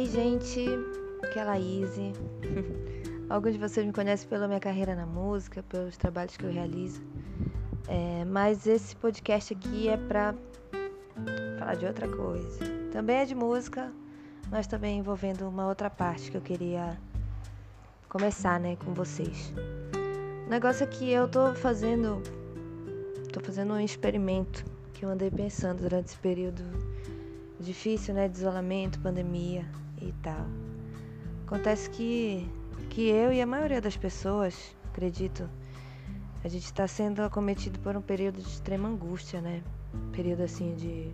Oi, gente, aqui é a Laís. Alguns de vocês me conhecem pela minha carreira na música, pelos trabalhos que eu realizo. É, mas esse podcast aqui é pra falar de outra coisa. Também é de música, mas também envolvendo uma outra parte que eu queria começar, né, com vocês. O negócio é que eu tô fazendo tô fazendo um experimento que eu andei pensando durante esse período difícil, né, de isolamento, pandemia e tal. Acontece que que eu e a maioria das pessoas, acredito, a gente está sendo acometido por um período de extrema angústia, né? Período assim de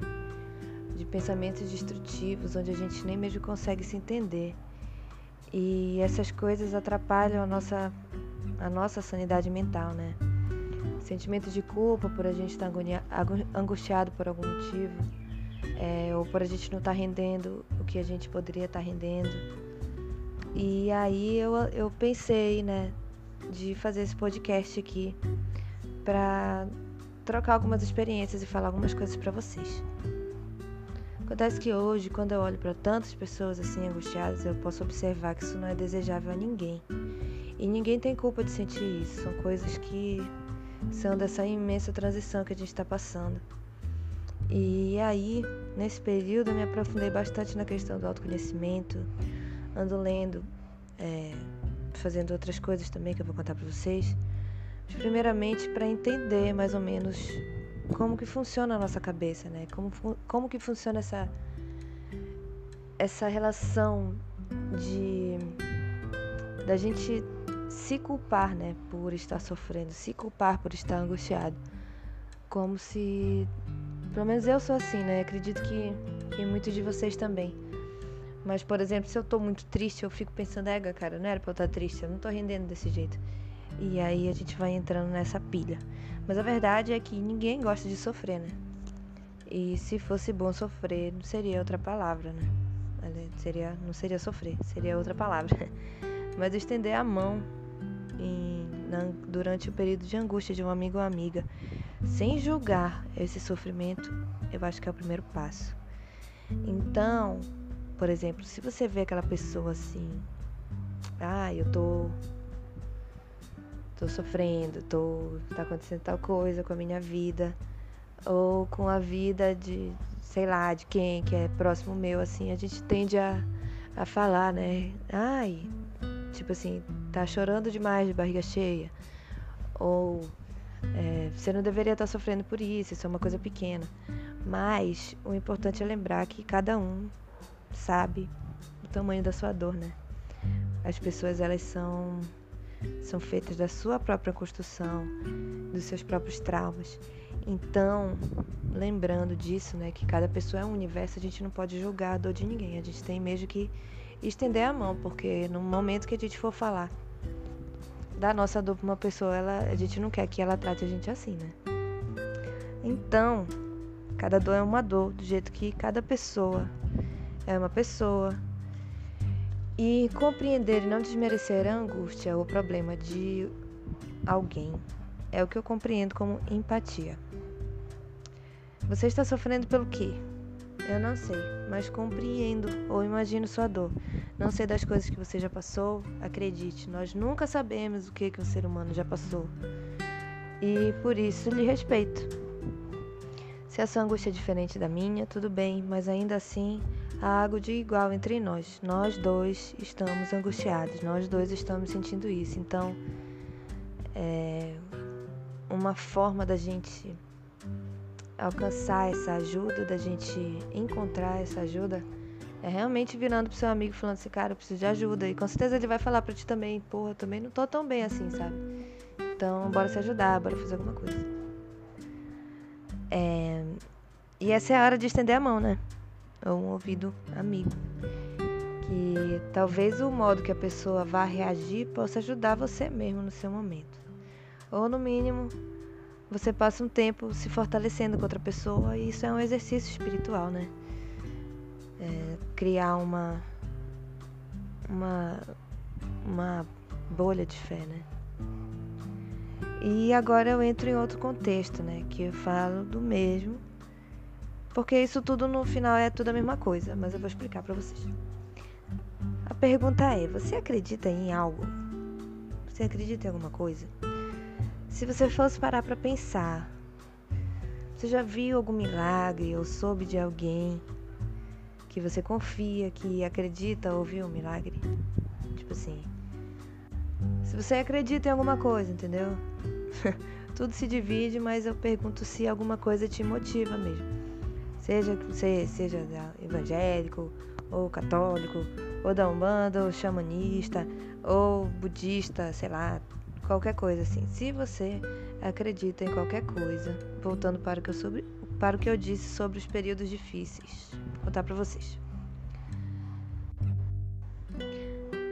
de pensamentos destrutivos, onde a gente nem mesmo consegue se entender. E essas coisas atrapalham a nossa a nossa sanidade mental, né? Sentimento de culpa por a gente estar angustiado por algum motivo, é, ou por a gente não estar tá rendendo que a gente poderia estar tá rendendo. E aí eu, eu pensei, né, de fazer esse podcast aqui para trocar algumas experiências e falar algumas coisas para vocês. Acontece que hoje, quando eu olho para tantas pessoas assim angustiadas, eu posso observar que isso não é desejável a ninguém. E ninguém tem culpa de sentir isso. São coisas que são dessa imensa transição que a gente está passando. E aí, nesse período, eu me aprofundei bastante na questão do autoconhecimento, ando lendo, é, fazendo outras coisas também que eu vou contar para vocês. Mas, primeiramente, para entender mais ou menos como que funciona a nossa cabeça, né? Como, como que funciona essa, essa relação de da gente se culpar, né, por estar sofrendo, se culpar por estar angustiado. Como se. Pelo menos eu sou assim, né? Acredito que, que muitos de vocês também. Mas, por exemplo, se eu tô muito triste, eu fico pensando, ega, cara, não era pra eu estar triste, eu não tô rendendo desse jeito. E aí a gente vai entrando nessa pilha. Mas a verdade é que ninguém gosta de sofrer, né? E se fosse bom sofrer, não seria outra palavra, né? Seria, não seria sofrer, seria outra palavra. Mas estender a mão em, na, durante o período de angústia de um amigo ou amiga, sem julgar esse sofrimento, eu acho que é o primeiro passo. Então, por exemplo, se você vê aquela pessoa assim, ah, eu tô tô sofrendo, tô tá acontecendo tal coisa com a minha vida ou com a vida de, sei lá, de quem que é próximo meu assim, a gente tende a a falar, né? Ai, Tipo assim, tá chorando demais de barriga cheia. Ou é, você não deveria estar sofrendo por isso, isso é uma coisa pequena. Mas o importante é lembrar que cada um sabe o tamanho da sua dor, né? As pessoas elas são são feitas da sua própria construção, dos seus próprios traumas. Então, lembrando disso, né, que cada pessoa é um universo, a gente não pode julgar a dor de ninguém. A gente tem mesmo que estender a mão, porque no momento que a gente for falar da nossa dor para uma pessoa, ela, a gente não quer que ela trate a gente assim, né? Então, cada dor é uma dor, do jeito que cada pessoa é uma pessoa. E compreender e não desmerecer a angústia ou o problema de alguém é o que eu compreendo como empatia. Você está sofrendo pelo quê? Eu não sei, mas compreendo ou imagino sua dor. Não sei das coisas que você já passou, acredite, nós nunca sabemos o que, que um ser humano já passou. E por isso lhe respeito. Se a sua angústia é diferente da minha, tudo bem, mas ainda assim há algo de igual entre nós. Nós dois estamos angustiados, nós dois estamos sentindo isso. Então, é uma forma da gente alcançar essa ajuda, da gente encontrar essa ajuda, é realmente virando pro seu amigo falando assim, cara, eu preciso de ajuda. E com certeza ele vai falar pra ti também, porra, eu também não tô tão bem assim, sabe? Então, bora se ajudar, bora fazer alguma coisa. É... E essa é a hora de estender a mão, né? Ou um ouvido amigo. Que talvez o modo que a pessoa vá reagir possa ajudar você mesmo no seu momento. Ou no mínimo, você passa um tempo se fortalecendo com outra pessoa e isso é um exercício espiritual, né? É, criar uma, uma, uma bolha de fé, né? E agora eu entro em outro contexto, né? Que eu falo do mesmo, porque isso tudo no final é tudo a mesma coisa, mas eu vou explicar para vocês. pergunta é: você acredita em algo? Você acredita em alguma coisa? Se você fosse parar para pensar, você já viu algum milagre ou soube de alguém que você confia, que acredita ou viu um milagre? Tipo assim. Se você acredita em alguma coisa, entendeu? Tudo se divide, mas eu pergunto se alguma coisa te motiva mesmo. Seja você seja evangélico, ou católico, ou da Umbanda, ou xamanista, ou budista, sei lá, qualquer coisa assim. Se você acredita em qualquer coisa, voltando para o que eu, sobre, para o que eu disse sobre os períodos difíceis, vou contar para vocês.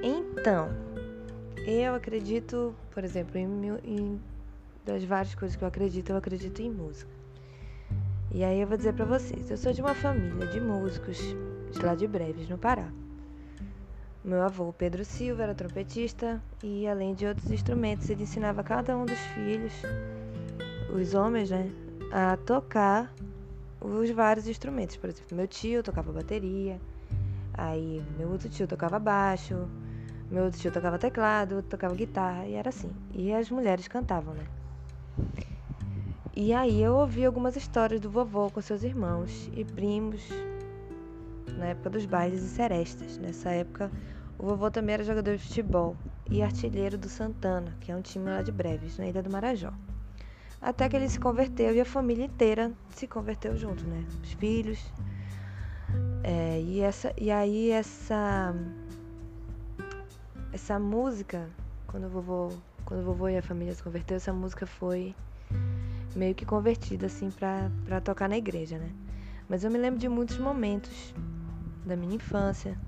Então, eu acredito, por exemplo, em, em das várias coisas que eu acredito, eu acredito em música. E aí eu vou dizer para vocês, eu sou de uma família de músicos de lá de Breves, no Pará. Meu avô, Pedro Silva, era trompetista e, além de outros instrumentos, ele ensinava cada um dos filhos, os homens, né, a tocar os vários instrumentos. Por exemplo, meu tio tocava bateria, aí meu outro tio tocava baixo, meu outro tio tocava teclado, tocava guitarra, e era assim. E as mulheres cantavam, né? E aí eu ouvi algumas histórias do vovô com seus irmãos e primos na época dos bailes e serestas. Nessa época, o vovô também era jogador de futebol e artilheiro do Santana, que é um time lá de Breves, na Ilha do Marajó. Até que ele se converteu e a família inteira se converteu junto, né? Os filhos. É, e, essa, e aí essa essa música, quando o vovô, quando o vovô e a família se converteu, essa música foi meio que convertida assim para tocar na igreja, né? Mas eu me lembro de muitos momentos da minha infância,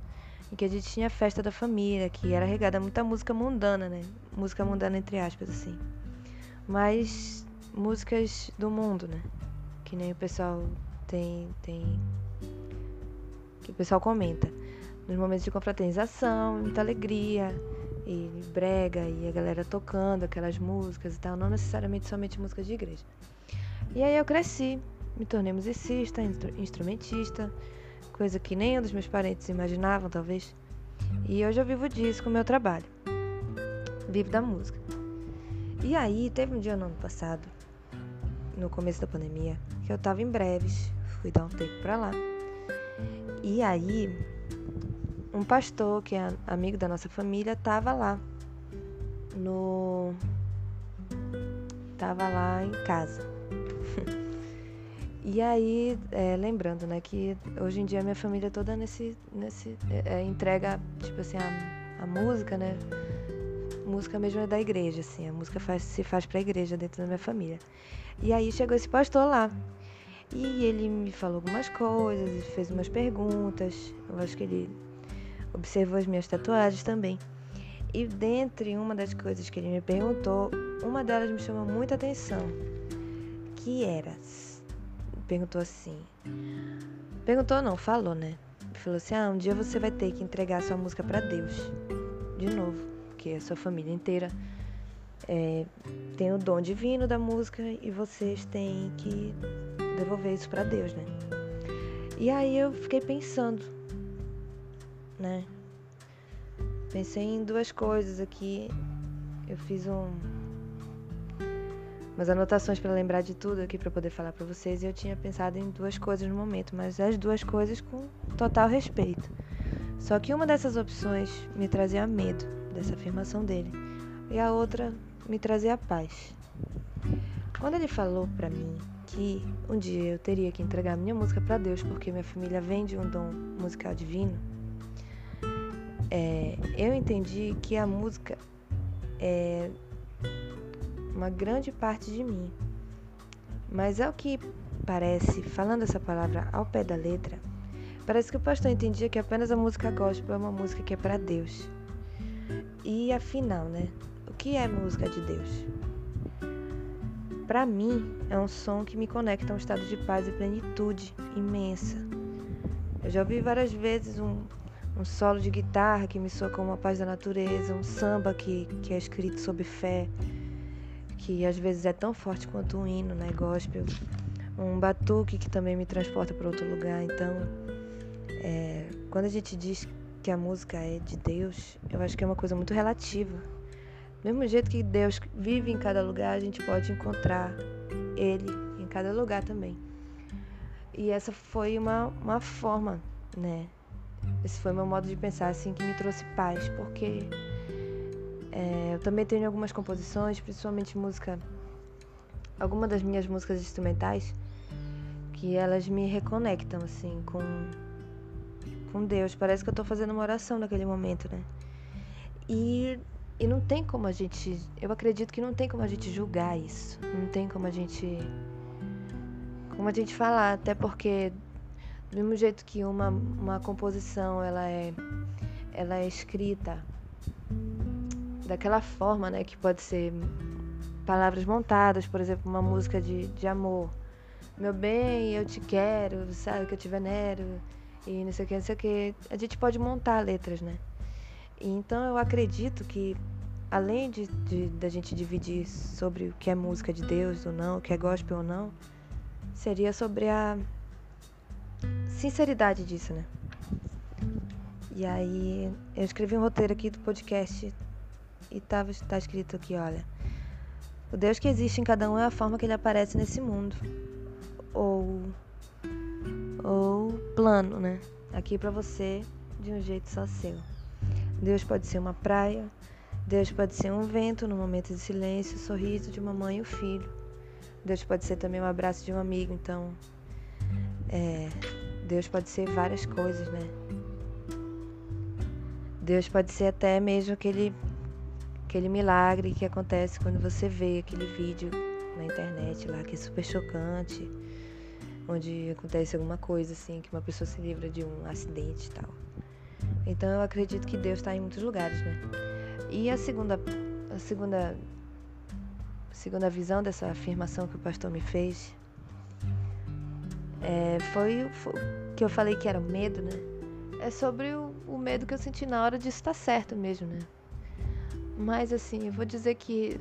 em que a gente tinha a festa da família, que era regada muita música mundana, né? Música mundana entre aspas, assim. Mas músicas do mundo, né? Que nem o pessoal tem. tem que o pessoal comenta. Nos momentos de confraternização, muita alegria, e brega, e a galera tocando aquelas músicas e tal, não necessariamente somente músicas de igreja. E aí eu cresci, me tornei musicista, instrumentista, coisa que nem um dos meus parentes imaginavam, talvez. E hoje eu vivo disso com o meu trabalho. Vivo da música. E aí, teve um dia no ano passado, no começo da pandemia, que eu tava em breves, fui dar um tempo pra lá. E aí, um pastor, que é amigo da nossa família, tava lá. No. Tava lá em casa. E aí, é, lembrando, né, que hoje em dia minha família toda nesse, nesse é, é, entrega, tipo assim, a, a música, né, música mesmo é da igreja, assim, a música faz, se faz pra igreja dentro da minha família. E aí chegou esse pastor lá, e ele me falou algumas coisas, fez umas perguntas, eu acho que ele observou as minhas tatuagens também. E dentre uma das coisas que ele me perguntou, uma delas me chamou muita atenção, que era perguntou assim. Perguntou não, falou, né? Falou assim: "Ah, um dia você vai ter que entregar sua música para Deus". De novo, porque a sua família inteira é, tem o dom divino da música e vocês têm que devolver isso para Deus, né? E aí eu fiquei pensando, né? Pensei em duas coisas aqui. Eu fiz um umas anotações para lembrar de tudo aqui para poder falar para vocês e eu tinha pensado em duas coisas no momento, mas as duas coisas com total respeito. Só que uma dessas opções me trazia medo dessa afirmação dele e a outra me trazia paz. Quando ele falou para mim que um dia eu teria que entregar minha música para Deus porque minha família vem de um dom musical divino, é, eu entendi que a música é uma grande parte de mim. Mas ao que parece, falando essa palavra ao pé da letra, parece que o pastor entendia que apenas a música gospel é uma música que é para Deus. E afinal, né? O que é música de Deus? Para mim, é um som que me conecta a um estado de paz e plenitude imensa. Eu já ouvi várias vezes um, um solo de guitarra que me soa como a paz da natureza, um samba que, que é escrito sob fé, que às vezes é tão forte quanto um hino, né, gospel, um batuque que também me transporta para outro lugar. Então, é, quando a gente diz que a música é de Deus, eu acho que é uma coisa muito relativa. Do mesmo jeito que Deus vive em cada lugar, a gente pode encontrar Ele em cada lugar também. E essa foi uma, uma forma, né? Esse foi meu modo de pensar, assim, que me trouxe paz, porque é, eu também tenho algumas composições, principalmente música, algumas das minhas músicas instrumentais, que elas me reconectam, assim, com, com Deus. Parece que eu estou fazendo uma oração naquele momento, né? E, e não tem como a gente. Eu acredito que não tem como a gente julgar isso. Não tem como a gente. Como a gente falar, até porque do mesmo jeito que uma, uma composição ela é, ela é escrita daquela forma, né, que pode ser palavras montadas, por exemplo, uma música de, de amor. Meu bem, eu te quero, sabe que eu te venero e não sei o que, não sei o que. A gente pode montar letras, né? Então eu acredito que além de, de da gente dividir sobre o que é música de Deus ou não, o que é gospel ou não, seria sobre a sinceridade disso, né? E aí eu escrevi um roteiro aqui do podcast e tava, tá escrito aqui, olha. O Deus que existe em cada um é a forma que ele aparece nesse mundo. Ou. Ou plano, né? Aqui para você de um jeito só seu. Deus pode ser uma praia, Deus pode ser um vento no momento de silêncio, o sorriso de uma mãe e o filho. Deus pode ser também um abraço de um amigo, então. É, Deus pode ser várias coisas, né? Deus pode ser até mesmo aquele, aquele milagre que acontece quando você vê aquele vídeo na internet lá, que é super chocante, onde acontece alguma coisa assim, que uma pessoa se livra de um acidente e tal. Então eu acredito que Deus está em muitos lugares, né? E a segunda, a segunda, a segunda visão dessa afirmação que o pastor me fez é, foi, foi que eu falei que era medo, né? É sobre o, o medo que eu senti na hora de estar certo mesmo, né? Mas assim, eu vou dizer que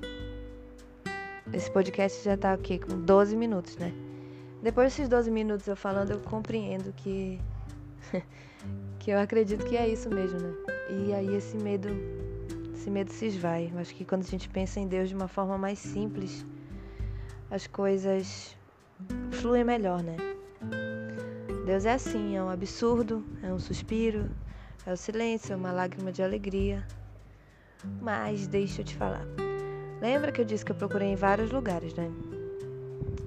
esse podcast já tá aqui com 12 minutos, né? Depois desses 12 minutos eu falando, eu compreendo que que eu acredito que é isso mesmo, né? E aí esse medo esse medo se esvai. Eu acho que quando a gente pensa em Deus de uma forma mais simples, as coisas fluem melhor, né? Deus é assim, é um absurdo, é um suspiro, é o silêncio, é uma lágrima de alegria. Mas deixa eu te falar. Lembra que eu disse que eu procurei em vários lugares, né?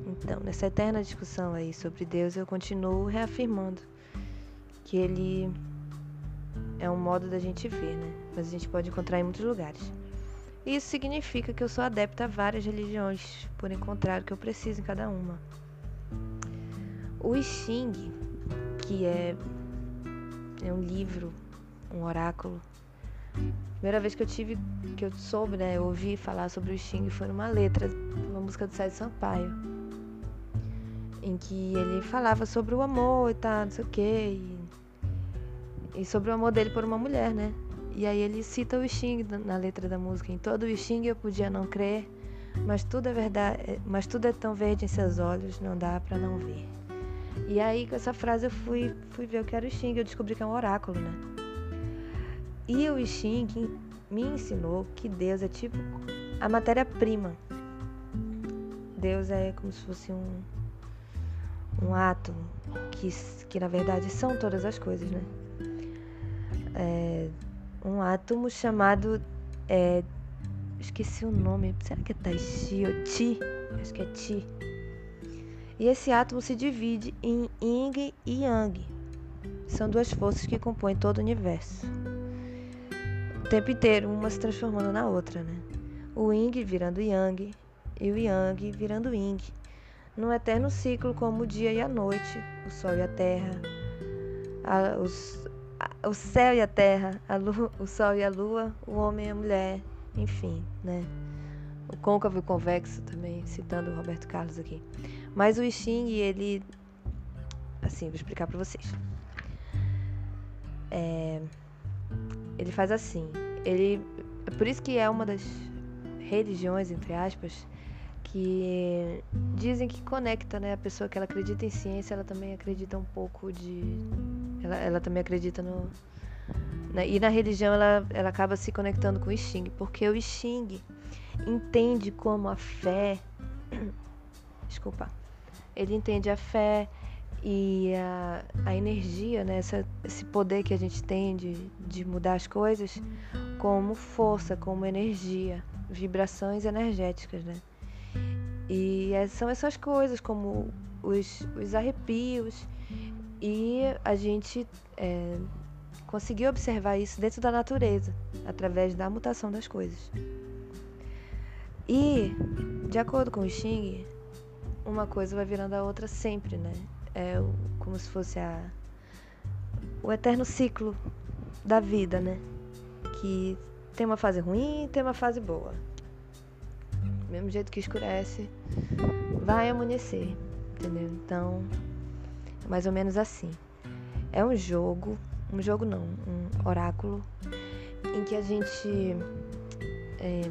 Então, nessa eterna discussão aí sobre Deus, eu continuo reafirmando que ele é um modo da gente ver, né? Mas a gente pode encontrar em muitos lugares. Isso significa que eu sou adepta a várias religiões, por encontrar o que eu preciso em cada uma. O Xing que é, é um livro, um oráculo. Primeira vez que eu tive, que eu soube, né, eu ouvi falar sobre o Xing foi numa letra, uma música do Sérgio Sampaio, em que ele falava sobre o amor e tal, não sei o quê, e, e sobre o amor dele por uma mulher, né? E aí ele cita o Xing na letra da música. Em todo o Xing eu podia não crer, mas tudo é verdade, mas tudo é tão verde em seus olhos, não dá para não ver. E aí, com essa frase, eu fui, fui ver o que era o Xing. Eu descobri que é um oráculo, né? E o Xing me ensinou que Deus é tipo a matéria-prima. Deus é como se fosse um, um átomo, que, que na verdade são todas as coisas, né? É, um átomo chamado. É, esqueci o nome. Será que é Taishi ou Ti? Acho que é Ti e esse átomo se divide em Yin e Yang. São duas forças que compõem todo o universo. Tempo inteiro, uma se transformando na outra, né? O Yin virando Yang e o Yang virando Yin. Num eterno ciclo como o dia e a noite, o sol e a terra, a, os, a, o céu e a terra, a lua, o sol e a lua, o homem e a mulher, enfim, né? O côncavo e o convexo também, citando o Roberto Carlos aqui. Mas o I Ching, ele. Assim, vou explicar para vocês. É, ele faz assim. Ele. É por isso que é uma das religiões, entre aspas, que dizem que conecta, né? A pessoa que ela acredita em ciência, ela também acredita um pouco de. Ela, ela também acredita no, Né? E na religião ela, ela acaba se conectando com o Xing, porque o Xing entende como a fé. Desculpa. Ele entende a fé e a, a energia, né? Essa, esse poder que a gente tem de, de mudar as coisas como força, como energia, vibrações energéticas, né? E são essas coisas, como os, os arrepios, e a gente é, conseguiu observar isso dentro da natureza, através da mutação das coisas. E, de acordo com o Xing, uma coisa vai virando a outra sempre, né? É como se fosse a, o eterno ciclo da vida, né? Que tem uma fase ruim e tem uma fase boa. Do mesmo jeito que escurece, vai amanhecer, entendeu? Então, é mais ou menos assim. É um jogo, um jogo não, um oráculo, em que a gente é,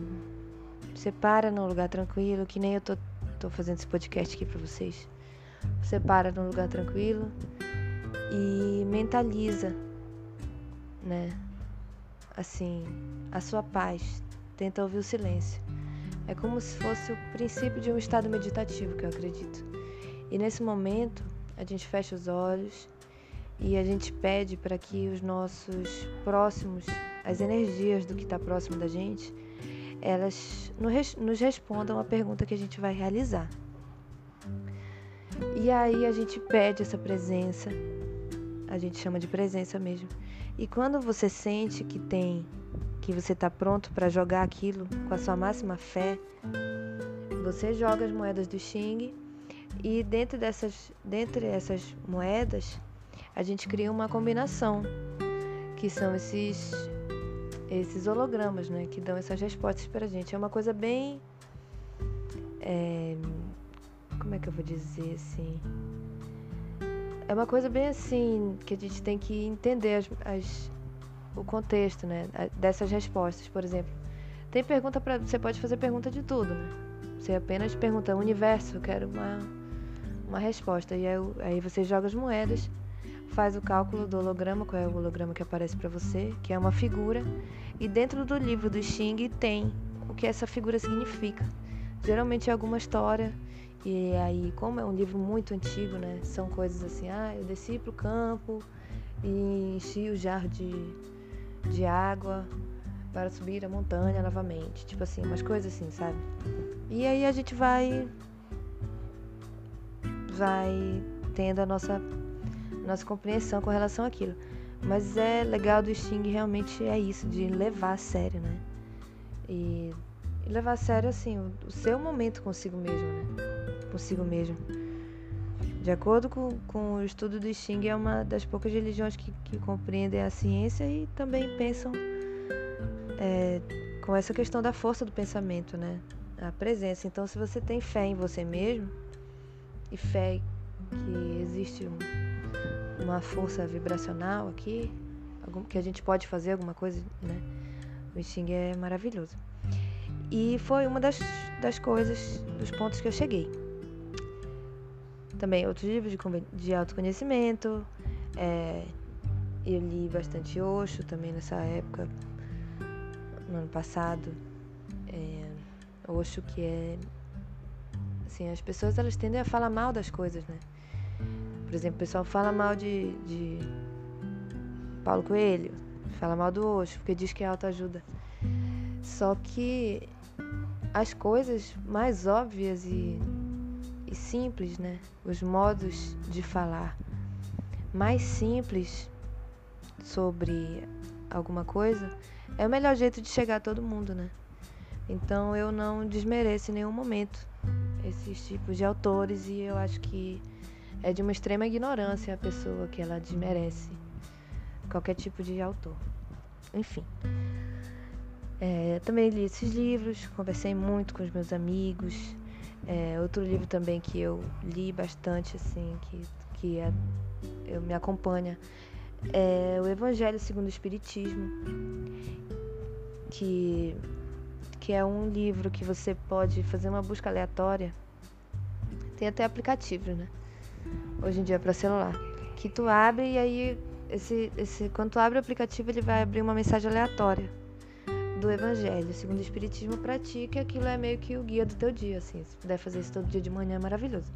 separa num lugar tranquilo, que nem eu tô, tô fazendo esse podcast aqui pra vocês. Separa num lugar tranquilo e mentaliza, né? Assim, a sua paz. Tenta ouvir o silêncio. É como se fosse o princípio de um estado meditativo, que eu acredito. E nesse momento, a gente fecha os olhos e a gente pede para que os nossos próximos, as energias do que está próximo da gente, elas nos respondam a pergunta que a gente vai realizar. E aí a gente pede essa presença, a gente chama de presença mesmo. E quando você sente que tem que você está pronto para jogar aquilo com a sua máxima fé, você joga as moedas do Xing e dentro dessas, dentre essas moedas, a gente cria uma combinação, que são esses esses hologramas, né, que dão essas respostas para a gente. É uma coisa bem, é, como é que eu vou dizer assim? É uma coisa bem assim que a gente tem que entender as, as o contexto, né, dessas respostas, por exemplo. Tem pergunta para você pode fazer pergunta de tudo, né? Você apenas pergunta universo, eu quero uma uma resposta e aí, aí você joga as moedas, faz o cálculo do holograma, qual é o holograma que aparece para você, que é uma figura, e dentro do livro do Xing tem o que essa figura significa. Geralmente é alguma história e aí, como é um livro muito antigo, né? São coisas assim, ah, eu desci pro campo e enchi o jar de de água para subir a montanha novamente. Tipo assim, umas coisas assim, sabe? E aí a gente vai vai tendo a nossa nossa compreensão com relação àquilo. Mas é legal do Sting realmente é isso, de levar a sério, né? E, levar a sério, assim, o, seu momento consigo mesmo, né? Consigo mesmo. De acordo com, com o estudo do Xing, é uma das poucas religiões que, que compreendem a ciência e também pensam é, com essa questão da força do pensamento, né? A presença. Então, se você tem fé em você mesmo e fé que existe um, uma força vibracional aqui, algum, que a gente pode fazer alguma coisa, né? O Xing é maravilhoso. E foi uma das, das coisas, dos pontos que eu cheguei. Também outros livros de, de autoconhecimento. É, eu li bastante Osho também nessa época, no ano passado. É, Osho que é... Assim, as pessoas elas tendem a falar mal das coisas, né? Por exemplo, o pessoal fala mal de, de Paulo Coelho, fala mal do Osho, porque diz que é autoajuda. Só que as coisas mais óbvias e e simples, né? Os modos de falar mais simples sobre alguma coisa é o melhor jeito de chegar a todo mundo, né? Então eu não desmereço em nenhum momento esses tipos de autores e eu acho que é de uma extrema ignorância a pessoa que ela desmerece qualquer tipo de autor. Enfim. É, também li esses livros, conversei muito com os meus amigos, é, outro livro também que eu li bastante, assim, que, que é, eu me acompanha, é o Evangelho segundo o Espiritismo, que, que é um livro que você pode fazer uma busca aleatória. Tem até aplicativo, né? Hoje em dia para celular. Que tu abre e aí esse, esse, quando tu abre o aplicativo, ele vai abrir uma mensagem aleatória do Evangelho, segundo o Espiritismo, pra ti, que aquilo é meio que o guia do teu dia, assim. Se puder fazer isso todo dia de manhã, é maravilhoso.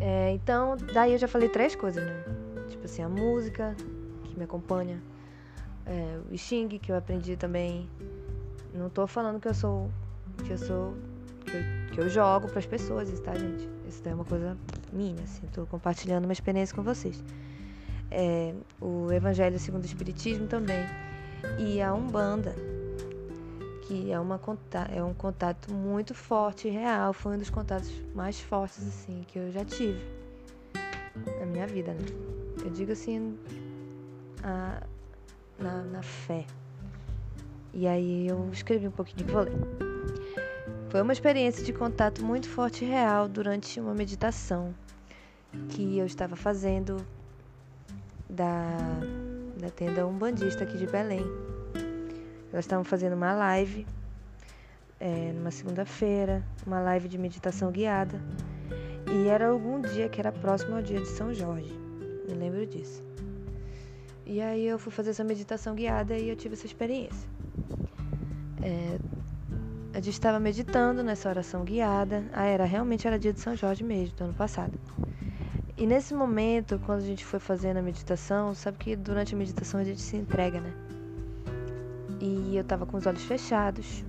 É, então, daí eu já falei três coisas, né? Tipo assim, a música, que me acompanha, é, o Xing, que eu aprendi também. Não tô falando que eu sou. que eu sou. que eu, que eu jogo pras pessoas, tá, gente? Isso é uma coisa minha, assim. Tô compartilhando uma experiência com vocês. É, o Evangelho segundo o Espiritismo também. E a Umbanda, que é, uma, é um contato muito forte e real. Foi um dos contatos mais fortes, assim, que eu já tive na minha vida, né? Eu digo assim, a, na, na fé. E aí eu escrevi um pouquinho que vou ler. Foi uma experiência de contato muito forte e real durante uma meditação que eu estava fazendo da, da tenda Umbandista aqui de Belém. Elas estavam fazendo uma live é, numa segunda-feira, uma live de meditação guiada. E era algum dia que era próximo ao dia de São Jorge. Me lembro disso. E aí eu fui fazer essa meditação guiada e eu tive essa experiência. É, a gente estava meditando nessa oração guiada. Ah, era realmente era dia de São Jorge mesmo, do ano passado. E nesse momento, quando a gente foi fazendo a meditação, sabe que durante a meditação a gente se entrega, né? E eu estava com os olhos fechados.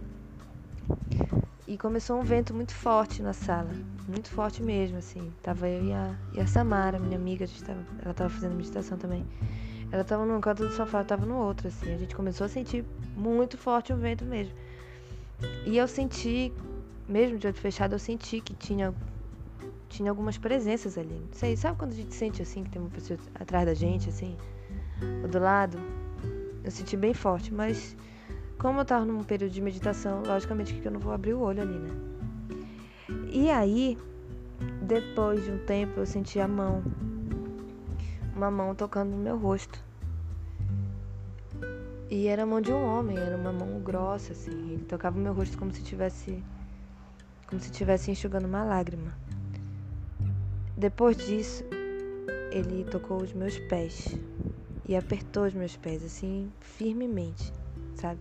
E começou um vento muito forte na sala, muito forte mesmo, assim. Tava eu e a, e a Samara, minha amiga, a tava, ela estava fazendo meditação também. Ela estava num canto do sofá, eu estava no outro, assim. A gente começou a sentir muito forte o vento mesmo. E eu senti, mesmo de olho fechado, eu senti que tinha tinha algumas presenças ali. Não sei, sabe quando a gente sente assim que tem uma pessoa atrás da gente, assim, ou do lado? Eu senti bem forte, mas como eu tava num período de meditação, logicamente que eu não vou abrir o olho ali, né? E aí, depois de um tempo, eu senti a mão uma mão tocando no meu rosto. E era a mão de um homem, era uma mão grossa, assim. Ele tocava o meu rosto como se tivesse. como se estivesse enxugando uma lágrima. Depois disso, ele tocou os meus pés. E apertou os meus pés, assim, firmemente, sabe?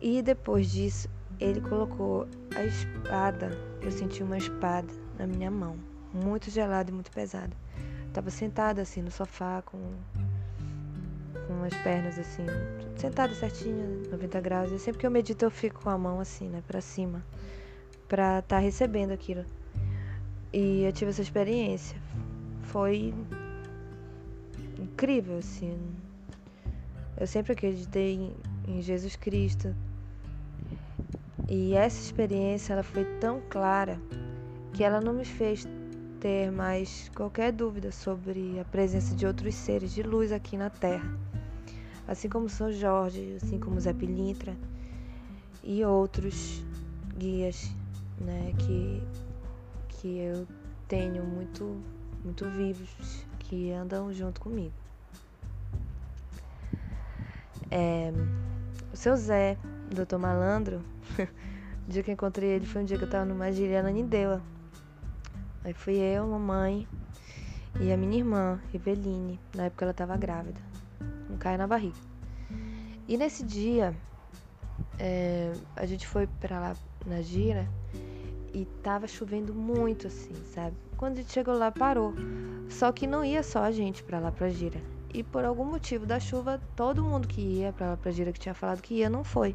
E depois disso, ele colocou a espada. Eu senti uma espada na minha mão, muito gelada e muito pesada. Tava sentada assim no sofá com com as pernas assim, sentada certinha, 90 graus. E sempre que eu medito eu fico com a mão assim, né, para cima, para estar tá recebendo aquilo. E eu tive essa experiência. Foi incrível assim. Eu sempre acreditei em, Jesus Cristo. E essa experiência ela foi tão clara que ela não me fez ter mais qualquer dúvida sobre a presença de outros seres de luz aqui na Terra, assim como São Jorge, assim como Zé Pilintra e outros guias, né, que que eu tenho muito muito vivos que andam junto comigo. É, o seu Zé, doutor Malandro, o dia que encontrei ele foi um dia que eu estava numa gíria na Nindeua, Aí fui eu, mamãe e a minha irmã, Eveline. Na época ela estava grávida. Um caio na barriga. E nesse dia, é, a gente foi pra lá na gira e tava chovendo muito, assim, sabe? Quando a gente chegou lá, parou. Só que não ia só a gente pra lá pra gira. E por algum motivo da chuva, todo mundo que ia pra lá pra gira, que tinha falado que ia, não foi.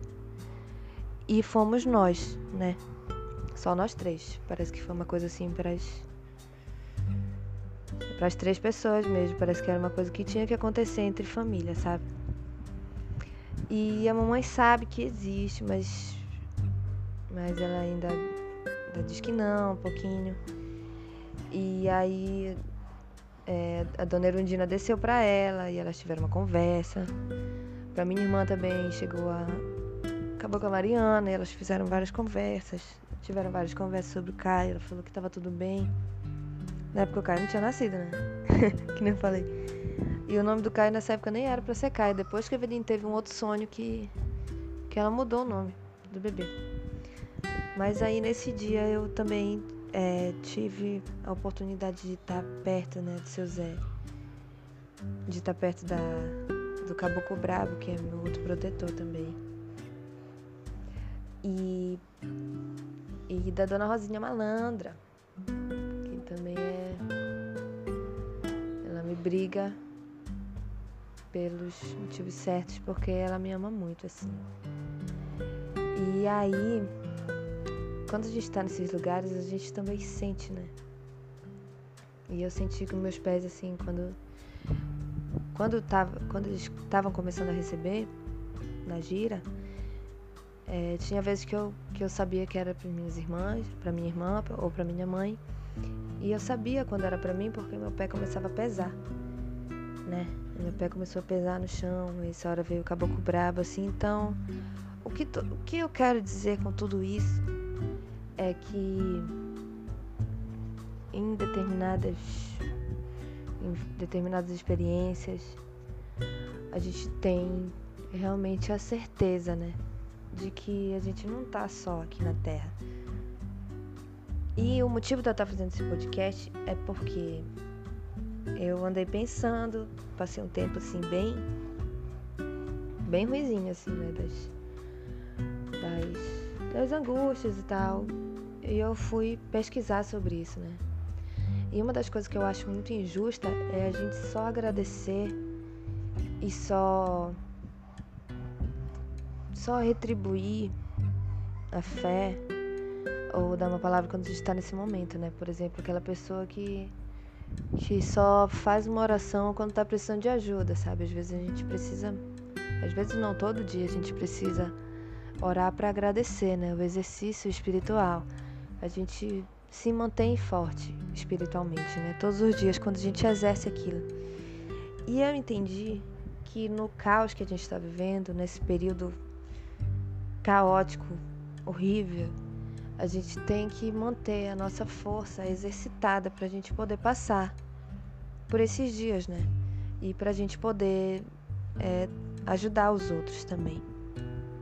E fomos nós, né? Só nós três. Parece que foi uma coisa assim para para as três pessoas mesmo. Parece que era uma coisa que tinha que acontecer entre família, sabe? E a mamãe sabe que existe, mas mas ela ainda, ainda diz que não, um pouquinho. E aí é, a dona Erundina desceu para ela e elas tiveram uma conversa. Para minha irmã também chegou a acabou com a Mariana e elas fizeram várias conversas. Tiveram várias conversas sobre o Caio. Ela falou que tava tudo bem. Na época o Caio não tinha nascido, né? que nem eu falei. E o nome do Caio nessa época nem era pra ser Caio. Depois que a Eveline teve um outro sonho que, que ela mudou o nome do bebê. Mas aí nesse dia eu também é, tive a oportunidade de estar perto né, do seu Zé. de estar perto da, do Caboclo Brabo, que é meu outro protetor também. E, e da Dona Rosinha Malandra, que também é. Ela me briga pelos motivos certos, porque ela me ama muito, assim. E aí, quando a gente tá nesses lugares, a gente também sente, né? E eu senti com meus pés, assim, quando quando, tava, quando eles estavam começando a receber na gira, é, tinha vezes que eu, que eu sabia que era para minhas irmãs, para minha irmã ou para minha mãe. E eu sabia quando era para mim porque meu pé começava a pesar, né? Meu pé começou a pesar no chão, e essa hora veio o caboclo brabo, assim. Então, o que, o que eu quero dizer com tudo isso é que em determinadas em determinadas experiências, a gente tem realmente a certeza, né, de que a gente não tá só aqui na Terra. E o motivo de eu estar fazendo esse podcast é porque eu andei pensando, passei um tempo assim bem bem ruizinho assim, né, das, das, das angústias e tal. E eu fui pesquisar sobre isso, né? E uma das coisas que eu acho muito injusta é a gente só agradecer e só só retribuir a fé ou dar uma palavra quando a gente está nesse momento, né? Por exemplo, aquela pessoa que que só faz uma oração quando está precisando de ajuda, sabe? Às vezes a gente precisa, às vezes não todo dia a gente precisa orar para agradecer, né? O exercício espiritual. A gente se mantém forte espiritualmente, né? Todos os dias, quando a gente exerce aquilo. E eu entendi que no caos que a gente está vivendo, nesse período caótico, horrível, a gente tem que manter a nossa força exercitada para a gente poder passar por esses dias, né? E para a gente poder é, ajudar os outros também.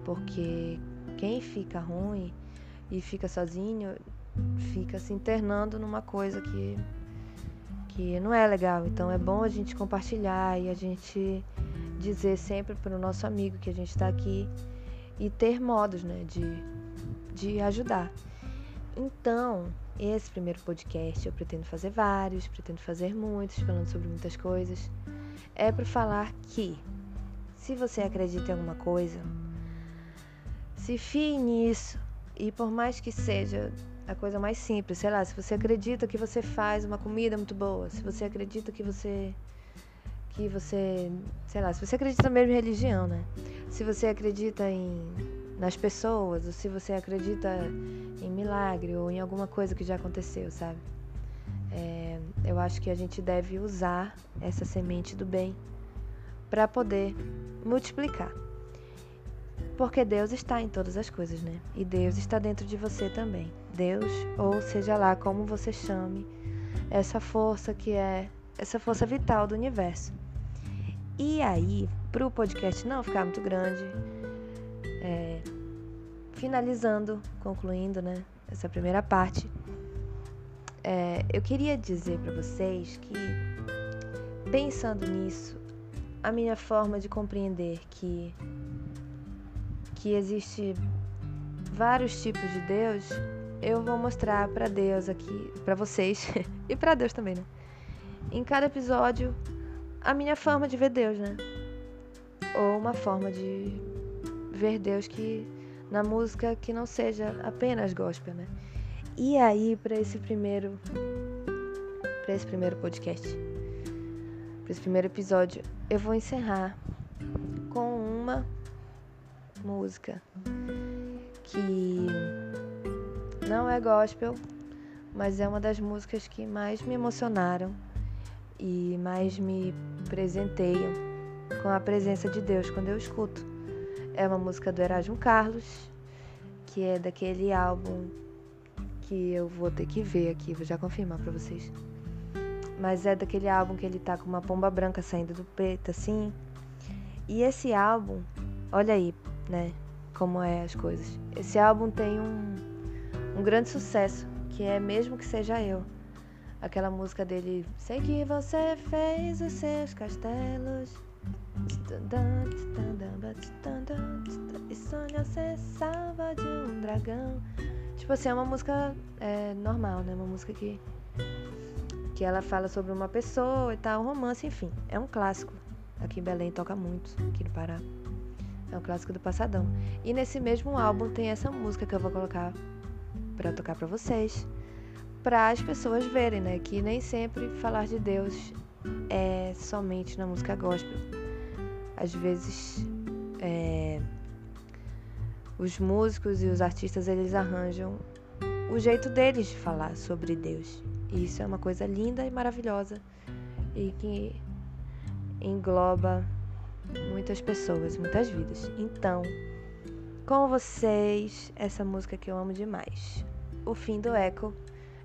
Porque quem fica ruim e fica sozinho fica se internando numa coisa que, que não é legal. Então é bom a gente compartilhar e a gente dizer sempre para o nosso amigo que a gente está aqui e ter modos né, de, de ajudar. Então, esse primeiro podcast eu pretendo fazer vários, pretendo fazer muitos, falando sobre muitas coisas. É para falar que, se você acredita em alguma coisa, se fie nisso e por mais que seja a coisa mais simples. Sei lá, se você acredita que você faz uma comida muito boa, se você acredita que você que você, sei lá, se você acredita mesmo em religião, né? Se você acredita em nas pessoas, ou se você acredita em milagre ou em alguma coisa que já aconteceu, sabe? É, eu acho que a gente deve usar essa semente do bem para poder multiplicar. Porque Deus está em todas as coisas, né? E Deus está dentro de você também. Deus, ou seja lá como você chame, essa força que é essa força vital do universo. E aí, para o podcast não ficar muito grande, é, finalizando, concluindo, né, essa primeira parte, é, eu queria dizer para vocês que, pensando nisso, a minha forma de compreender que que existe vários tipos de Deus, eu vou mostrar para Deus aqui, para vocês e para Deus também, né? Em cada episódio, a minha forma de ver Deus, né? Ou uma forma de ver Deus que na música que não seja apenas gospel, né? E aí para esse primeiro para esse primeiro podcast, para esse primeiro episódio, eu vou encerrar com uma música que não é gospel, mas é uma das músicas que mais me emocionaram e mais me presenteiam com a presença de Deus quando eu escuto. É uma música do Erasmo Carlos, que é daquele álbum que eu vou ter que ver aqui, vou já confirmar para vocês. Mas é daquele álbum que ele tá com uma pomba branca saindo do peito assim. E esse álbum, olha aí, né? Como é as coisas. Esse álbum tem um, um grande sucesso, que é mesmo que seja eu. Aquela música dele, sei que você fez os seus castelos. E sonha ser salva de um dragão. Tipo assim, é uma música é, normal, né? Uma música que, que ela fala sobre uma pessoa e tal, romance, enfim. É um clássico. Aqui em Belém toca muito, aqui no Pará. É um clássico do Passadão. E nesse mesmo álbum tem essa música que eu vou colocar para tocar para vocês, para as pessoas verem, né, que nem sempre falar de Deus é somente na música gospel. Às vezes é, os músicos e os artistas eles arranjam o jeito deles de falar sobre Deus. E isso é uma coisa linda e maravilhosa e que engloba muitas pessoas, muitas vidas. Então, com vocês, essa música que eu amo demais. O Fim do Eco,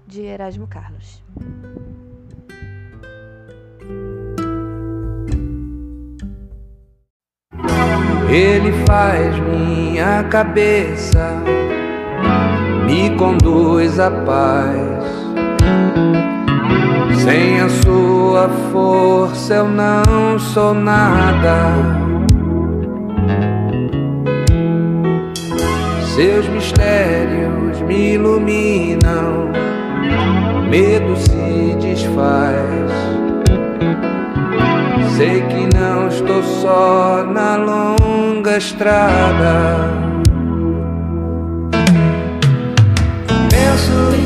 de Erasmo Carlos. Ele faz minha cabeça, me conduz à paz. Sem a sua força eu não sou nada. Seus mistérios me iluminam, medo se desfaz. Sei que não estou só na longa estrada. Penso,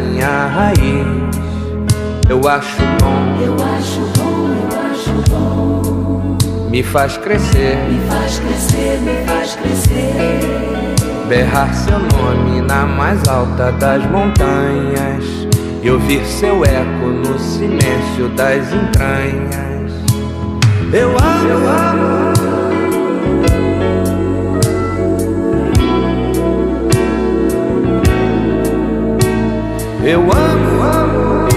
minha raiz. Eu acho bom, Eu acho bom, eu acho bom. me faz crescer. Me faz crescer, me faz crescer. Berrar seu nome na mais alta das montanhas e ouvir seu eco no silêncio das entranhas. Eu amo, eu amo. Eu amo, amo.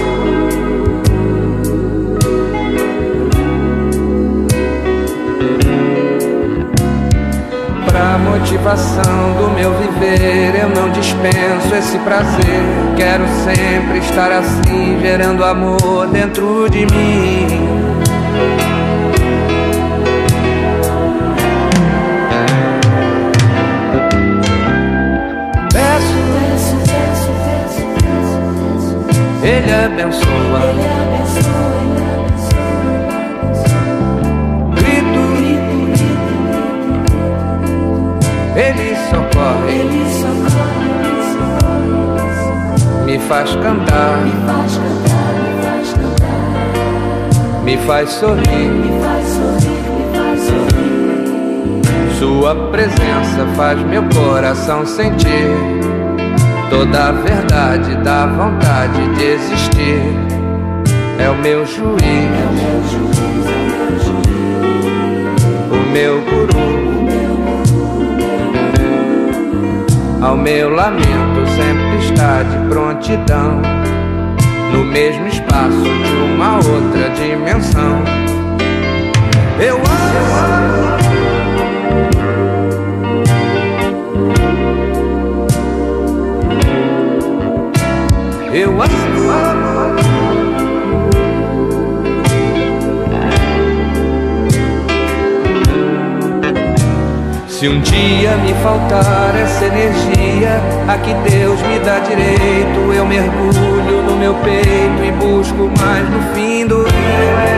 Pra motivação do meu viver, eu não dispenso esse prazer. Quero sempre estar assim, gerando amor dentro de mim. Ele abençoa. Ele abençoa, ele abençoa. Grito, Grito, grito, ele socorre. ele socorre, ele socorre. Me faz cantar, Me faz cantar, me faz cantar. me faz sorrir. Me faz sorrir, me faz sorrir. Sua presença faz meu coração sentir toda a verdade da vontade de existir. É o meu juiz. o meu guru. Ao meu lamento sempre está de prontidão, no mesmo espaço de uma outra dimensão. Eu amo. Eu amo. Se um dia me faltar essa energia, a que Deus me dá direito, eu mergulho no meu peito e busco mais no fim do dia.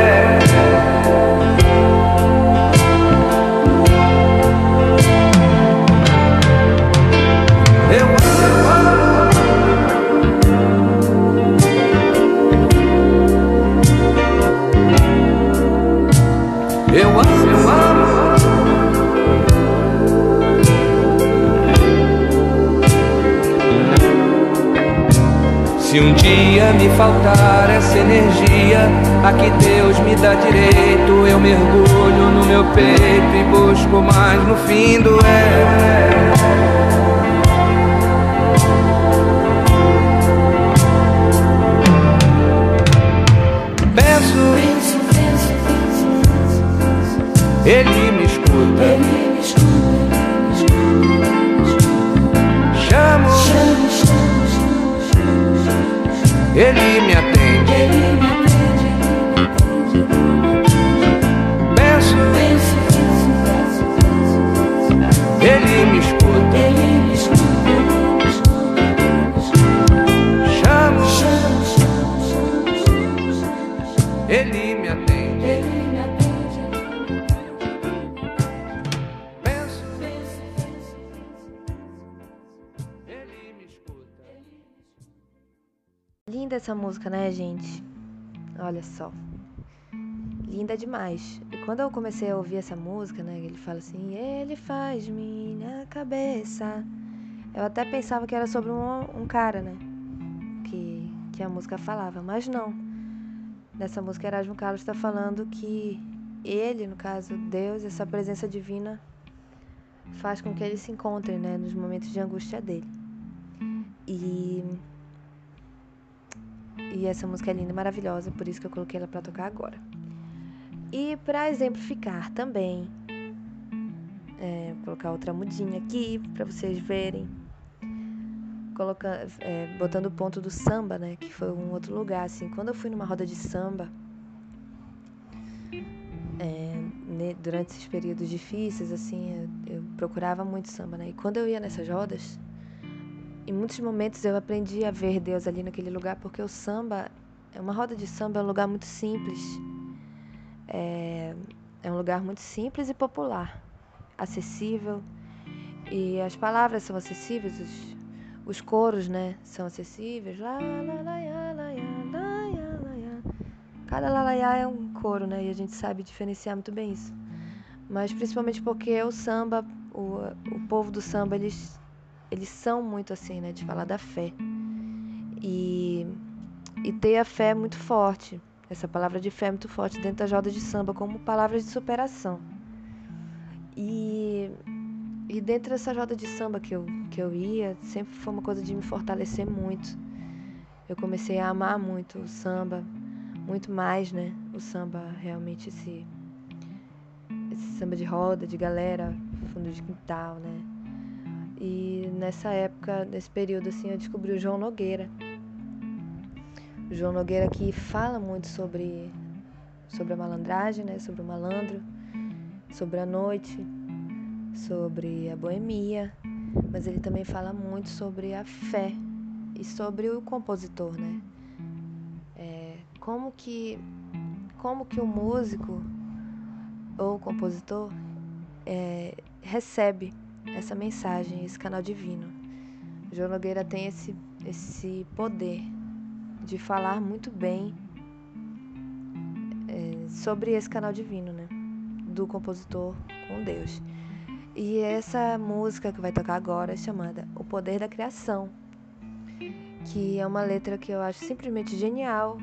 Faltar essa energia, a que Deus me dá direito, eu mergulho no meu peito e busco mais no fim do é. Ele música, né, gente? Olha só. Linda demais. E quando eu comecei a ouvir essa música, né, ele fala assim: Ele faz minha cabeça. Eu até pensava que era sobre um, um cara, né? Que, que a música falava, mas não. Nessa música, Erasmo Carlos está falando que ele, no caso, Deus, essa presença divina, faz com que ele se encontre, né, nos momentos de angústia dele. E e essa música é linda e maravilhosa, por isso que eu coloquei ela para tocar agora. E para exemplificar também, é, vou colocar outra mudinha aqui para vocês verem, colocando, é, botando o ponto do samba, né, que foi um outro lugar assim. Quando eu fui numa roda de samba, é, durante esses períodos difíceis, assim, eu, eu procurava muito samba, né. E quando eu ia nessas rodas, em muitos momentos eu aprendi a ver Deus ali naquele lugar, porque o samba, é uma roda de samba é um lugar muito simples. É, é um lugar muito simples e popular, acessível. E as palavras são acessíveis, os, os coros, né, são acessíveis. Lá, lá, lá, lá, lá, ia, lá, ia. Cada lalaiá é um coro, né, e a gente sabe diferenciar muito bem isso. Mas principalmente porque o samba, o, o povo do samba, eles eles são muito assim, né, de falar da fé. E, e ter a fé é muito forte. Essa palavra de fé é muito forte dentro da roda de samba como palavra de superação. E, e dentro dessa roda de samba que eu, que eu ia, sempre foi uma coisa de me fortalecer muito. Eu comecei a amar muito o samba, muito mais, né? O samba realmente esse, esse samba de roda, de galera, fundo de quintal, né? E nessa época, nesse período assim, eu descobri o João Nogueira. O João Nogueira que fala muito sobre sobre a malandragem, né, sobre o malandro, sobre a noite, sobre a boemia, mas ele também fala muito sobre a fé e sobre o compositor, né? É, como que como que o músico ou o compositor é, recebe essa mensagem, esse canal divino. João Nogueira tem esse, esse poder de falar muito bem é, sobre esse canal divino, né? Do compositor com Deus. E essa música que vai tocar agora é chamada O Poder da Criação, que é uma letra que eu acho simplesmente genial.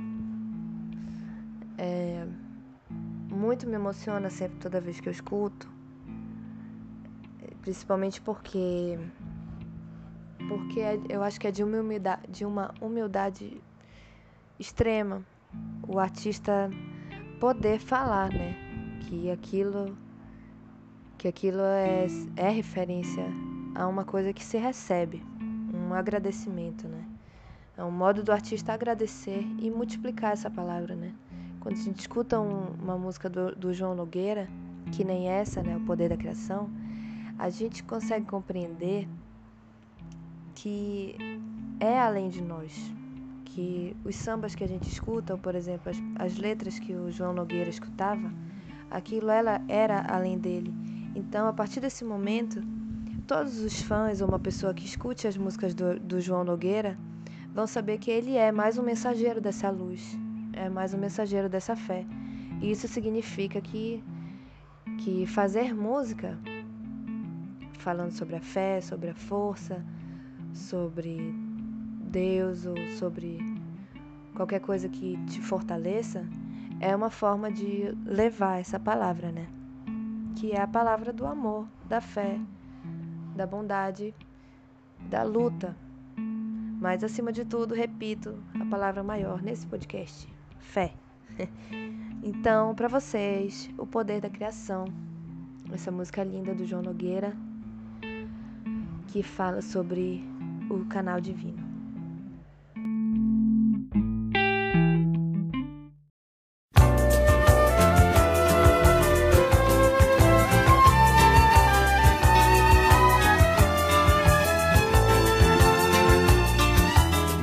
É, muito me emociona sempre toda vez que eu escuto principalmente porque porque eu acho que é de uma humildade, de uma humildade extrema o artista poder falar, né, que aquilo que aquilo é, é referência a uma coisa que se recebe, um agradecimento, né? É um modo do artista agradecer e multiplicar essa palavra, né? Quando gente escuta um, uma música do, do João Nogueira, que nem essa, né, o poder da criação, a gente consegue compreender que é além de nós, que os sambas que a gente escuta, ou por exemplo, as, as letras que o João Nogueira escutava, aquilo ela era além dele. Então, a partir desse momento, todos os fãs ou uma pessoa que escute as músicas do, do João Nogueira vão saber que ele é mais um mensageiro dessa luz, é mais um mensageiro dessa fé. E isso significa que, que fazer música falando sobre a fé, sobre a força, sobre Deus ou sobre qualquer coisa que te fortaleça, é uma forma de levar essa palavra, né? Que é a palavra do amor, da fé, da bondade, da luta. Mas acima de tudo, repito a palavra maior nesse podcast: fé. Então, para vocês, o poder da criação. Essa música linda do João Nogueira que fala sobre o canal divino.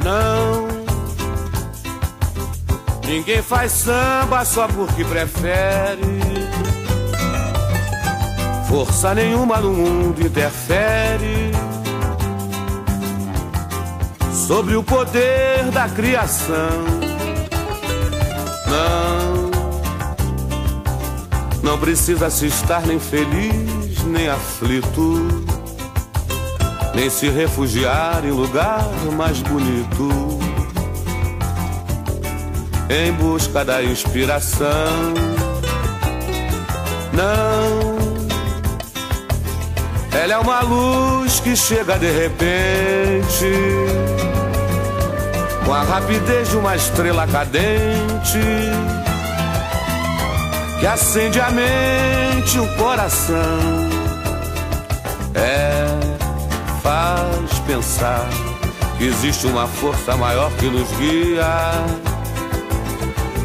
Não, ninguém faz samba só porque prefere. Força nenhuma no mundo interfere sobre o poder da criação. Não, não precisa se estar nem feliz nem aflito, nem se refugiar em lugar mais bonito, em busca da inspiração. Não, ela é uma luz que chega de repente com a rapidez de uma estrela cadente que acende a mente, o coração. É, faz pensar que existe uma força maior que nos guia,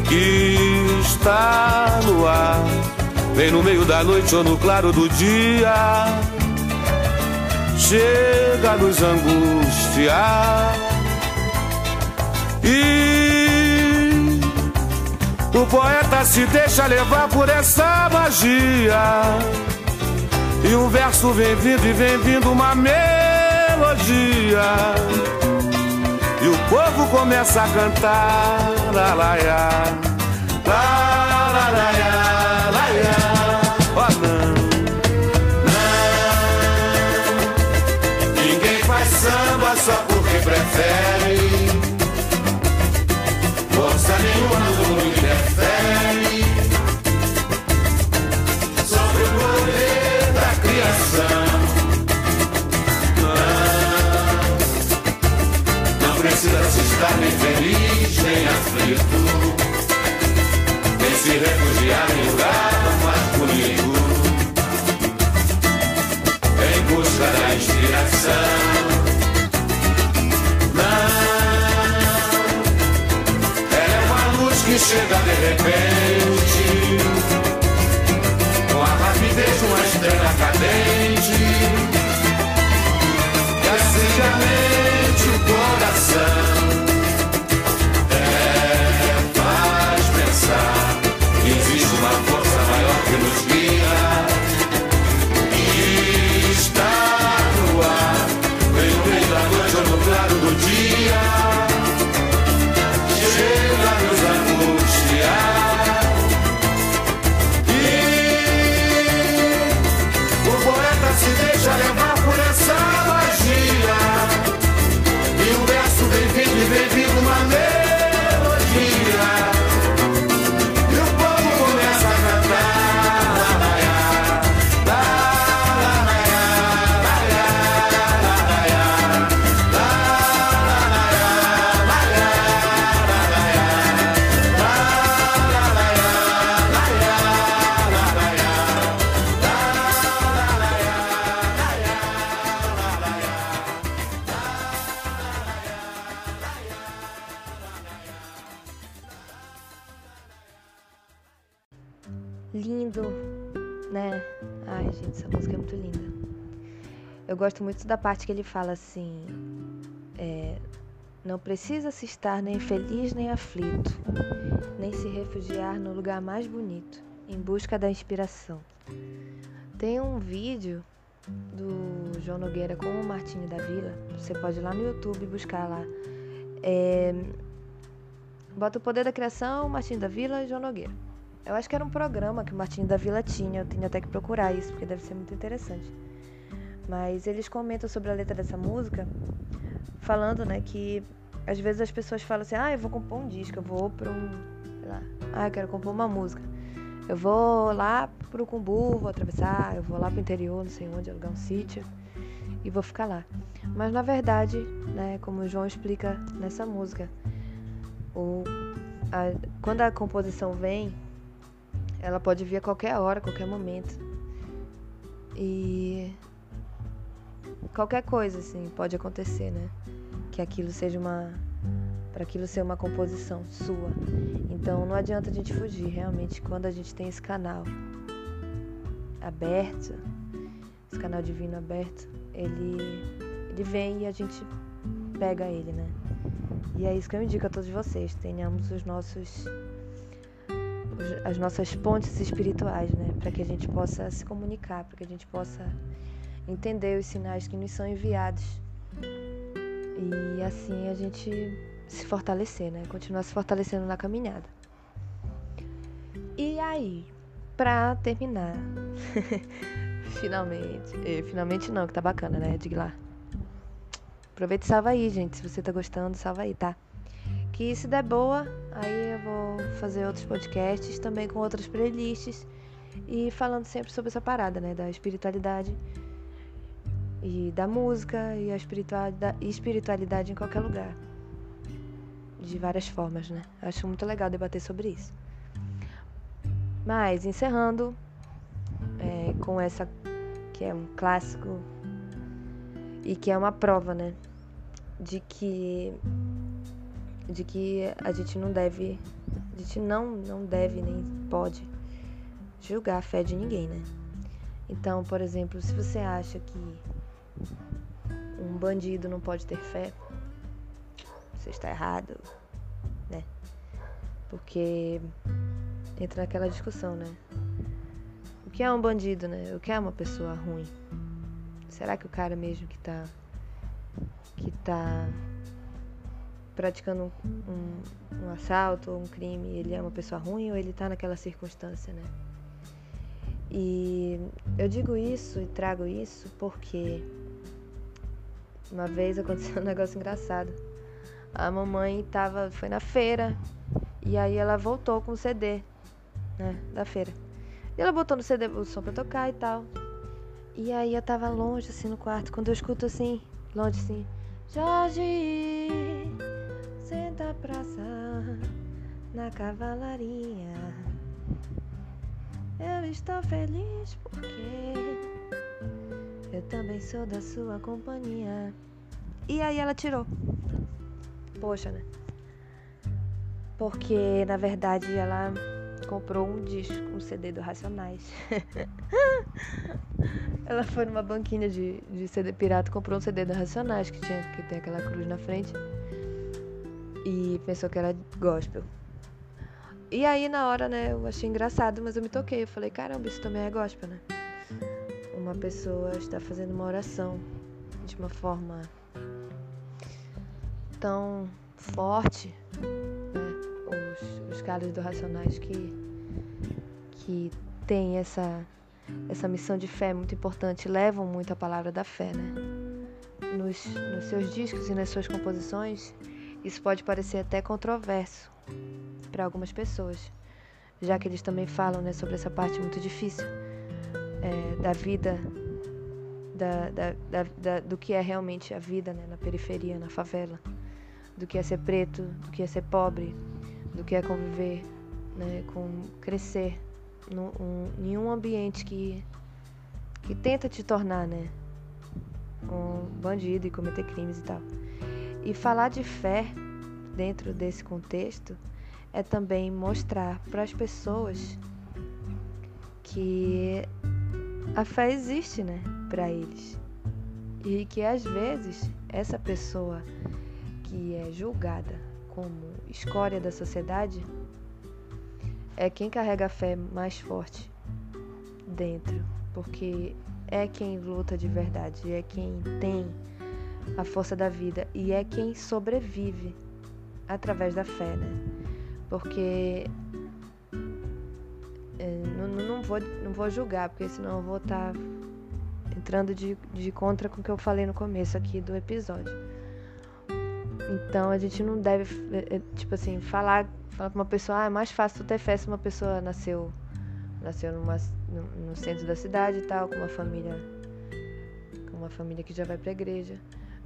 que está no ar, vem no meio da noite ou no claro do dia, chega a nos angustiar. E o poeta se deixa levar por essa magia. E um verso vem vindo e vem vindo uma melodia. E o povo começa a cantar. La, la, samba só porque prefere. Repente Com a rapidez de uma estrela cadente Que acende a mente o coração Eu gosto muito da parte que ele fala assim: é, não precisa se estar nem feliz nem aflito, nem se refugiar no lugar mais bonito, em busca da inspiração. Tem um vídeo do João Nogueira com o Martinho da Vila, você pode ir lá no YouTube buscar lá. É, bota o poder da criação, Martinho da Vila e João Nogueira. Eu acho que era um programa que o Martinho da Vila tinha, eu tenho até que procurar isso, porque deve ser muito interessante. Mas eles comentam sobre a letra dessa música, falando, né, que às vezes as pessoas falam assim, ah, eu vou compor um disco, eu vou pra um. sei lá, ah, eu quero compor uma música. Eu vou lá pro Cumbu, vou atravessar, eu vou lá pro interior, não sei onde, alugar um sítio e vou ficar lá. Mas na verdade, né, como o João explica nessa música, o, a, quando a composição vem, ela pode vir a qualquer hora, a qualquer momento. E qualquer coisa assim pode acontecer, né? Que aquilo seja uma para aquilo ser uma composição sua. Então não adianta a gente fugir, realmente quando a gente tem esse canal aberto, esse canal divino aberto, ele ele vem e a gente pega ele, né? E é isso que eu indico a todos vocês, tenhamos os nossos as nossas pontes espirituais, né, para que a gente possa se comunicar, para que a gente possa entender os sinais que nos são enviados e assim a gente se fortalecer, né, continuar se fortalecendo na caminhada. E aí, para terminar, finalmente, e, finalmente não, que tá bacana, né, diga lá. Aproveita e salva aí, gente, se você tá gostando, salva aí, tá? Que se der boa, aí eu vou fazer outros podcasts também com outras playlists e falando sempre sobre essa parada, né, da espiritualidade e da música e a espiritualidade, espiritualidade em qualquer lugar. De várias formas, né? Acho muito legal debater sobre isso. Mas, encerrando é, com essa que é um clássico e que é uma prova, né? De que de que a gente não deve, a gente não, não deve nem pode julgar a fé de ninguém, né? Então, por exemplo, se você acha que um bandido não pode ter fé, você está errado, né? Porque entra naquela discussão, né? O que é um bandido, né? O que é uma pessoa ruim? Será que o cara mesmo que tá que tá praticando um, um assalto ou um crime, ele é uma pessoa ruim ou ele está naquela circunstância, né? E eu digo isso e trago isso porque uma vez aconteceu um negócio engraçado. A mamãe tava, foi na feira e aí ela voltou com o CD, né, da feira. E ela botou no CD o som pra tocar e tal. E aí eu tava longe assim no quarto, quando eu escuto assim, longe assim, Jorge, senta praça na cavalaria. Eu estou feliz porque eu também sou da sua companhia. E aí ela tirou. Poxa, né? Porque na verdade ela comprou um disco, um CD do Racionais. ela foi numa banquinha de, de CD pirata, comprou um CD do Racionais que tinha que tem aquela cruz na frente e pensou que era gospel. E aí na hora, né, eu achei engraçado, mas eu me toquei. Eu falei, caramba, isso também é gospel, né? Uma pessoa está fazendo uma oração de uma forma tão forte, né? Os, os caras do Racionais que, que tem essa, essa missão de fé muito importante, levam muito a palavra da fé, né? Nos, nos seus discos e nas suas composições, isso pode parecer até controverso para algumas pessoas, já que eles também falam né, sobre essa parte muito difícil é, da vida, da, da, da, do que é realmente a vida né, na periferia, na favela, do que é ser preto, do que é ser pobre, do que é conviver, né, com crescer num, um, em um ambiente que, que tenta te tornar né, um bandido e cometer crimes e tal. E falar de fé dentro desse contexto é também mostrar para as pessoas que a fé existe, né, para eles. E que às vezes essa pessoa que é julgada como escória da sociedade é quem carrega a fé mais forte dentro, porque é quem luta de verdade, é quem tem a força da vida e é quem sobrevive através da fé, né? Porque vou, não vou julgar, porque senão eu vou estar entrando de, de contra com o que eu falei no começo aqui do episódio. Então a gente não deve, é, é, tipo assim, falar, falar pra uma pessoa, ah, é mais fácil tu ter fé se uma pessoa nasceu, nasceu numa, no, no centro da cidade e tal, com uma família, com uma família que já vai pra igreja,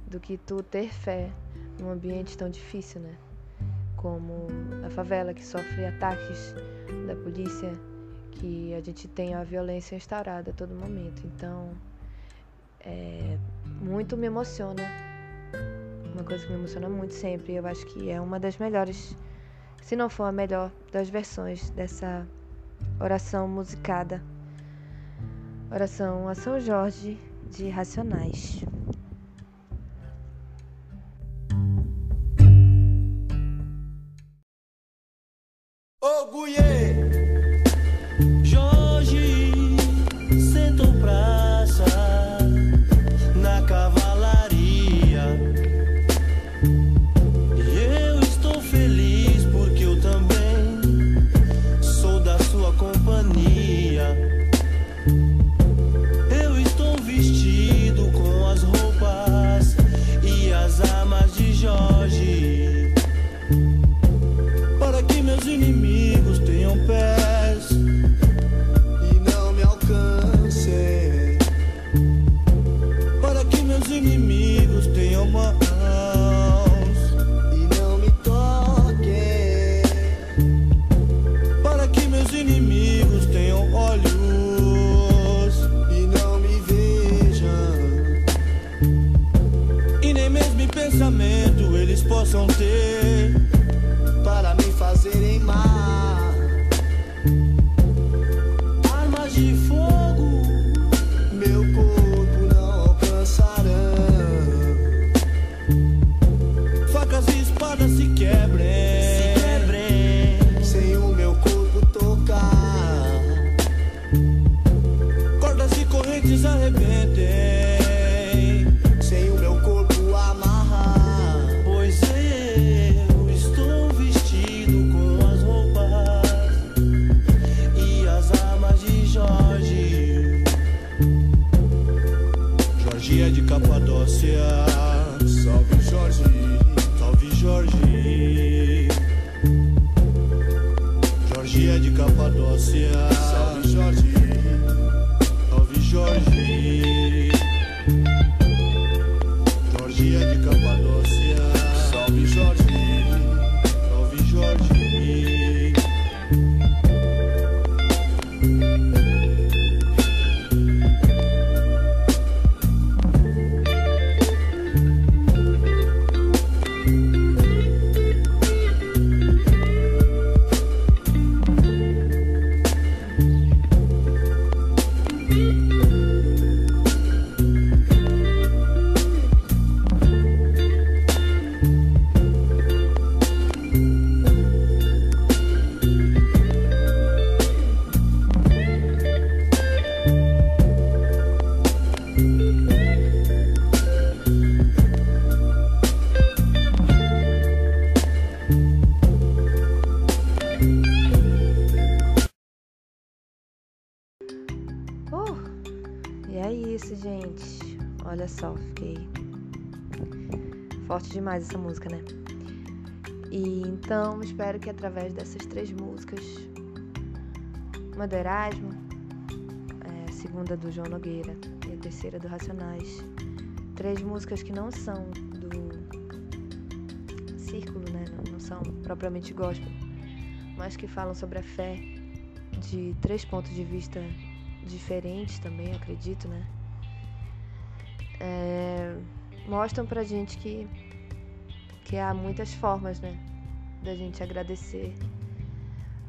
do que tu ter fé num ambiente tão difícil, né? Como a favela que sofre ataques da polícia, que a gente tem a violência instaurada a todo momento. Então, é, muito me emociona. Uma coisa que me emociona muito sempre. Eu acho que é uma das melhores, se não for a melhor, das versões dessa oração musicada. Oração a São Jorge de Racionais. Demais essa música, né? E então espero que através dessas três músicas, uma do Erasmo, é, a segunda do João Nogueira e a terceira do Racionais, três músicas que não são do círculo, né? Não, não são propriamente gospel, mas que falam sobre a fé de três pontos de vista diferentes também, acredito, né? É, mostram pra gente que, que há muitas formas, né? Da gente agradecer,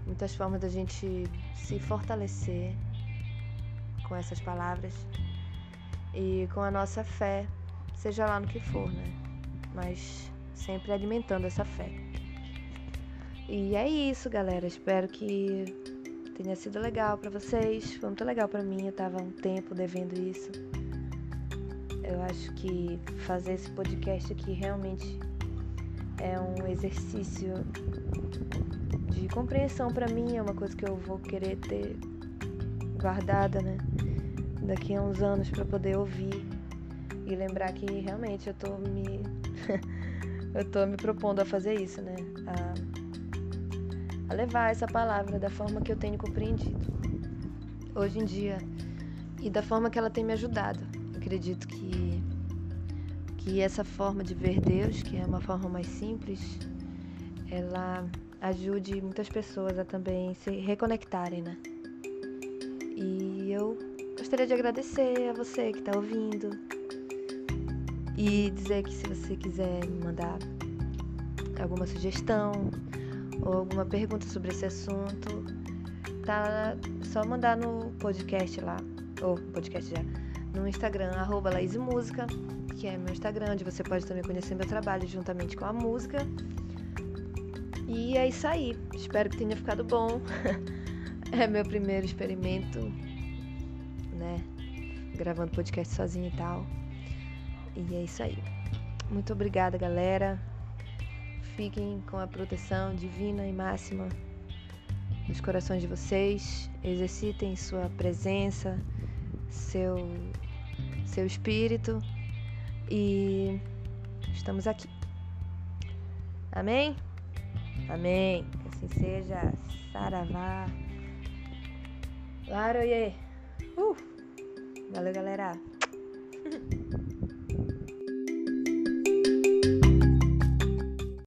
muitas formas da gente se fortalecer com essas palavras e com a nossa fé, seja lá no que for, né? Mas sempre alimentando essa fé. E é isso, galera. Espero que tenha sido legal para vocês. Foi muito legal para mim. Eu tava um tempo devendo isso. Eu acho que fazer esse podcast aqui realmente é um exercício de compreensão para mim, é uma coisa que eu vou querer ter guardada, né? daqui a uns anos para poder ouvir e lembrar que realmente eu tô me eu tô me propondo a fazer isso, né? A, a levar essa palavra da forma que eu tenho compreendido hoje em dia e da forma que ela tem me ajudado. Acredito que que essa forma de ver Deus, que é uma forma mais simples, ela ajude muitas pessoas a também se reconectarem, né? E eu gostaria de agradecer a você que está ouvindo e dizer que se você quiser me mandar alguma sugestão ou alguma pergunta sobre esse assunto, tá só mandar no podcast lá, ou podcast já, no Instagram, arroba Música, que é meu Instagram, onde você pode também conhecer meu trabalho juntamente com a música. E é isso aí. Espero que tenha ficado bom. é meu primeiro experimento, né? Gravando podcast sozinho e tal. E é isso aí. Muito obrigada, galera. Fiquem com a proteção divina e máxima nos corações de vocês. Exercitem sua presença, seu seu espírito e estamos aqui. Amém? Amém. Que assim seja. Saravá. Laroye. Uh. Valeu, galera.